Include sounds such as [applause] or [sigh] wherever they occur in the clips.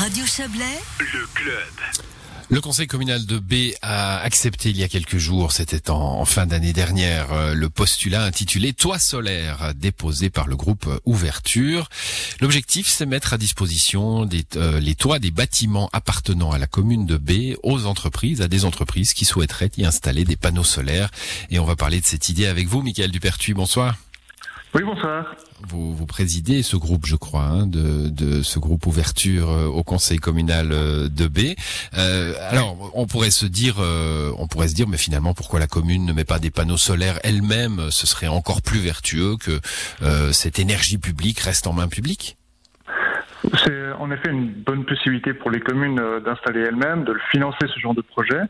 Radio Chablais, le club. Le conseil communal de B a accepté il y a quelques jours, c'était en, fin d'année dernière, euh, le postulat intitulé Toit solaire déposé par le groupe Ouverture. L'objectif, c'est mettre à disposition des, euh, les toits des bâtiments appartenant à la commune de B aux entreprises, à des entreprises qui souhaiteraient y installer des panneaux solaires. Et on va parler de cette idée avec vous, Michael Dupertuis. Bonsoir. Oui, bonsoir. Vous, vous présidez ce groupe, je crois, hein, de, de, ce groupe ouverture euh, au conseil communal euh, de B. Euh, alors, on pourrait se dire, euh, on pourrait se dire, mais finalement, pourquoi la commune ne met pas des panneaux solaires elle-même? Ce serait encore plus vertueux que cette énergie publique reste en main publique. C'est en effet une bonne possibilité pour les communes euh, d'installer elles-mêmes, de financer ce genre de projet.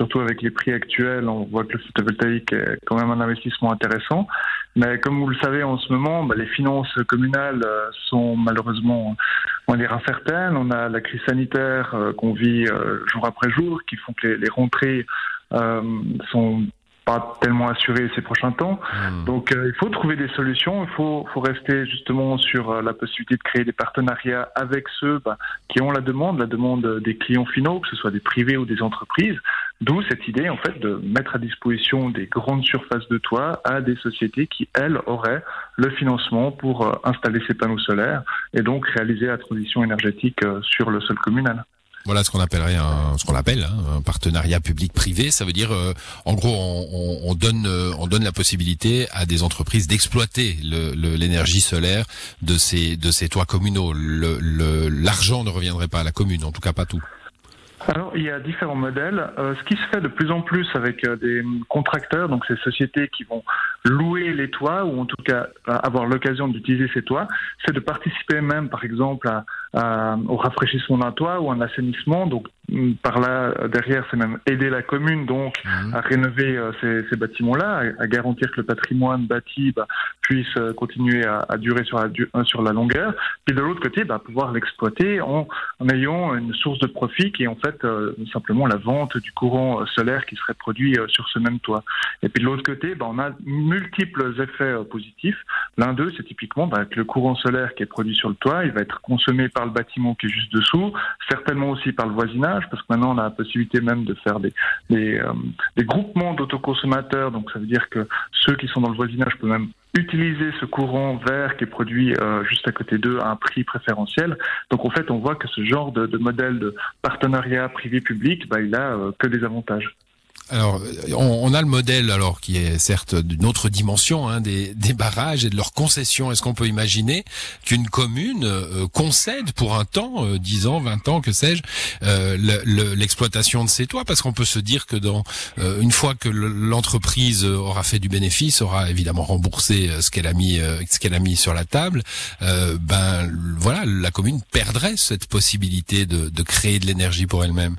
Surtout avec les prix actuels, on voit que le photovoltaïque est quand même un investissement intéressant. Mais comme vous le savez en ce moment, bah, les finances communales euh, sont malheureusement, on va dire, incertaines. On a la crise sanitaire euh, qu'on vit jour après jour, qui font que les, rentrées sont pas tellement assuré ces prochains temps. Hmm. Donc euh, il faut trouver des solutions, il faut, faut rester justement sur euh, la possibilité de créer des partenariats avec ceux bah, qui ont la demande, la demande des clients finaux, que ce soit des privés ou des entreprises. D'où cette idée en fait de mettre à disposition des grandes surfaces de toit à des sociétés qui elles auraient le financement pour euh, installer ces panneaux solaires et donc réaliser la transition énergétique sur le sol communal. Voilà ce qu'on appellerait un, ce qu'on appelle hein, un partenariat public-privé. Ça veut dire, euh, en gros, on, on, donne, euh, on donne la possibilité à des entreprises d'exploiter l'énergie le, solaire de ces toits communaux. L'argent ne reviendrait pas à la commune, en tout cas pas tout. Alors, il y a différents modèles. Euh, ce qui se fait de plus en plus avec des contracteurs, donc ces sociétés qui vont louer les toits ou en tout cas avoir l'occasion d'utiliser ces toits, c'est de participer même, par exemple, à, euh, au rafraîchissement d'un toit ou un assainissement. Donc par là derrière, c'est même aider la commune donc mhm. à rénover euh, ces, ces bâtiments-là, à, garantir que le patrimoine bâti bah, puisse euh, continuer à, à, durer sur la, sur la longueur. Puis de l'autre côté, bah, pouvoir l'exploiter en, en, ayant une source de profit qui est en fait simplement la vente du courant solaire qui serait produit sur ce même toit. Et puis de l'autre côté, bah, on a multiples effets positifs. L'un d'eux, c'est typiquement bah, que le courant solaire qui est produit sur le toit, il va être consommé par le bâtiment qui est juste dessous, certainement aussi par le voisinage, parce que maintenant on a la possibilité même de faire euh, des groupements d'autoconsommateurs, donc ça veut dire que ceux qui sont dans le voisinage peuvent même utiliser ce courant vert qui est produit euh, juste à côté d'eux à un prix préférentiel. Donc en fait, on voit que ce genre de, de modèle de partenariat privé-public, bah, il a euh, que des avantages. Alors, on, a le modèle, alors qui est certes d'une autre dimension, hein, des, barrages et de leurs concessions. Est-ce qu'on peut imaginer qu'une commune euh, concède pour un temps, euh, 10 ans, 20 ans, que sais-je, euh, l'exploitation de ces toits? Parce qu'on peut se dire que dans euh, une fois que l'entreprise aura fait du bénéfice, aura évidemment remboursé ce qu'elle a mis, ce qu'elle a mis sur la table, ben voilà, la commune perdrait cette possibilité de, de créer de l'énergie pour elle-même.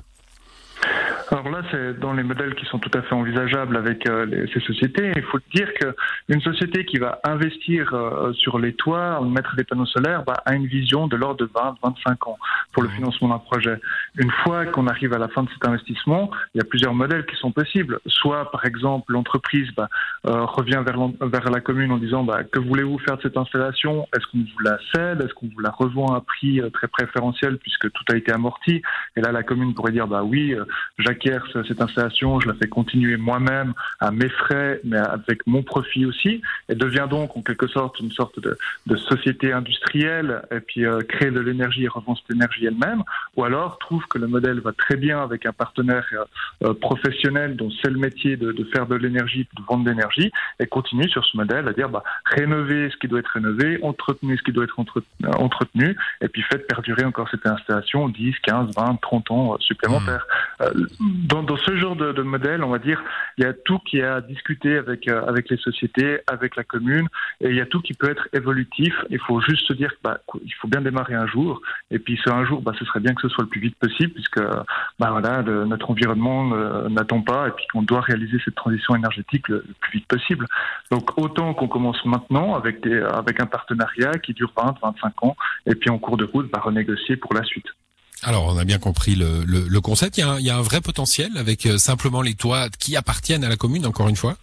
Alors là, c'est dans les modèles qui sont tout à fait envisageables avec euh, les, ces sociétés. Il faut dire qu'une société qui va investir euh, sur les toits, mettre des panneaux solaires, bah, a une vision de l'ordre de 20-25 ans pour le financement d'un projet. Une fois qu'on arrive à la fin de cet investissement, il y a plusieurs modèles qui sont possibles. Soit, par exemple, l'entreprise bah, euh, revient vers, vers, la commune en disant bah, que voulez-vous faire de cette installation? Est-ce qu'on vous la cède? Est-ce qu'on vous la revend à un prix très préférentiel puisque tout a été amorti? Et là, la commune pourrait dire bah oui, Jacques cette installation, je la fais continuer moi-même à mes frais, mais avec mon profit aussi, et devient donc en quelque sorte une sorte de, de société industrielle, et puis euh, créer de l'énergie et revendre cette énergie elle-même, ou alors trouve que le modèle va très bien avec un partenaire euh, euh, professionnel dont c'est le métier de, de faire de l'énergie, de vendre de l'énergie, et continue sur ce modèle à dire bah, rénover ce qui doit être rénové, entretenir ce qui doit être entretenu, et puis faites perdurer encore cette installation 10, 15, 20, 30 ans supplémentaires. Mmh dans, dans, ce genre de, de, modèle, on va dire, il y a tout qui est à discuter avec, euh, avec les sociétés, avec la commune, et il y a tout qui peut être évolutif. Il faut juste se dire qu'il bah, il faut bien démarrer un jour, et puis ce un jour, bah, ce serait bien que ce soit le plus vite possible, puisque bah, voilà, notre environnement euh, n'attend pas, et puis qu'on doit réaliser cette transition énergétique le, plus vite possible. Donc autant qu'on commence maintenant avec, des, avec un partenariat qui dure 20, 25 ans, et puis en cours de route, bah, renégocier pour la suite. Alors, on a bien compris le, le, concept. Il y, a un, il y, a un, vrai potentiel avec euh, simplement les toits qui appartiennent à la commune, encore une fois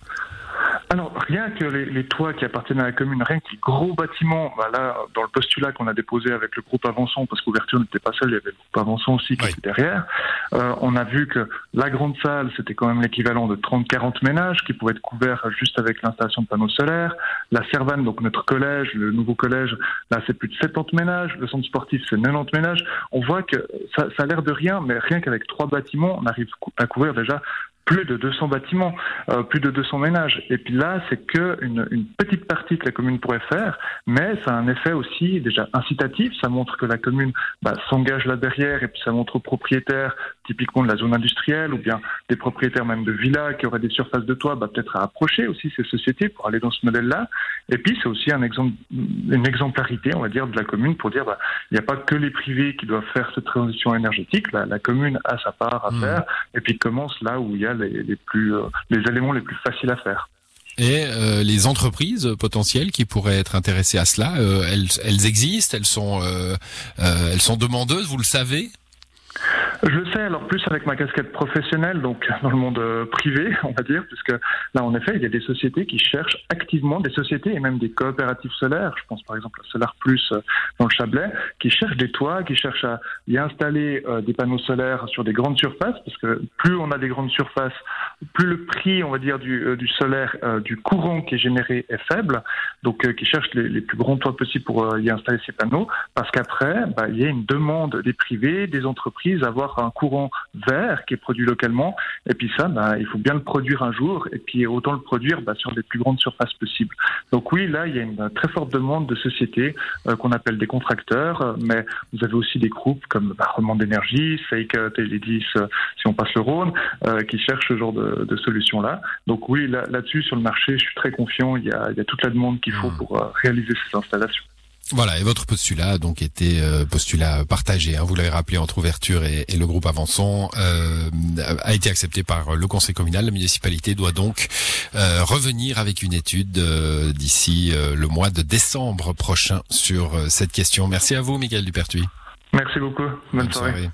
alors, rien que les, toits qui appartiennent à la commune, rien que les gros bâtiments, bah là, dans le postulat qu'on a déposé avec le groupe Avançon, parce qu'ouverture n'était pas seul, il y avait le groupe Avançon aussi qui était derrière, euh, on a vu que la grande salle, c'était quand même l'équivalent de 30-40 ménages qui pouvaient être couverts juste avec l'installation de panneaux solaires. La Servane, donc notre collège, le nouveau collège, là, c'est plus de 70 ménages. Le centre sportif, c'est 90 ménages. On voit que ça, ça a l'air de rien, mais rien qu'avec trois bâtiments, on arrive à couvrir déjà plus de 200 bâtiments, euh, plus de 200 ménages. Et puis là, c'est que une, une, petite partie que la commune pourrait faire, mais ça a un effet aussi déjà incitatif. Ça montre que la commune bah, s'engage là derrière, et puis ça montre aux propriétaires, typiquement de la zone industrielle, ou bien des propriétaires même de villas qui auraient des surfaces de toit, bah, peut-être à approcher aussi ces sociétés pour aller dans ce modèle-là. Et puis c'est aussi un exemple, une exemplarité, on va dire, de la commune pour dire, bah, il n'y a pas que les privés qui doivent faire cette transition énergétique. La, la commune a sa part à mmh. faire, et puis commence là où il y a les, plus, euh, les éléments les plus faciles à faire. Et euh, les entreprises potentielles qui pourraient être intéressées à cela, euh, elles, elles, existent, elles sont, elles sont demandeuses, vous le savez? Je le sais, alors plus avec ma casquette professionnelle, donc dans le monde euh, privé, [laughs] on va dire, puisque là, en effet, il y a des sociétés qui cherchent activement, des sociétés et même des coopératives solaires, je pense par exemple à Solar Plus euh, dans le Chablais, qui cherchent des toits, qui cherchent à y installer euh, des panneaux solaires sur des grandes surfaces, parce que plus on a des grandes surfaces, plus le prix, on va dire, du, solaire, du courant qui est généré est faible, donc qui cherchent les, plus grands toits possibles pour y installer ces panneaux, parce qu'après, bah, il y a une demande des privés, des entreprises à avoir un courant vert qui est produit localement. Et puis ça, bah, il faut bien le produire un jour et puis autant le produire bah, sur les plus grandes surfaces possibles. Donc oui, là, il y a une très forte demande de sociétés euh, qu'on appelle des contracteurs, mais vous avez aussi des groupes comme bah, Roman d'énergie, Fake Teledis, euh, si on passe le Rhône, euh, qui cherchent ce genre de, de solutions-là. Donc oui, là-dessus, sur le marché, je suis très confiant. Il y a, il y a toute la demande qu'il faut mmh. pour réaliser ces installations. Voilà, et votre postulat a donc été euh, postulat partagé, hein, vous l'avez rappelé entre ouverture et, le groupe Avançon, euh, a été accepté par le conseil communal. La municipalité doit donc euh, revenir avec une étude d'ici le mois de décembre prochain sur cette question. Merci à vous, Miguel Dupertuis. Merci beaucoup. Bonne, soirée.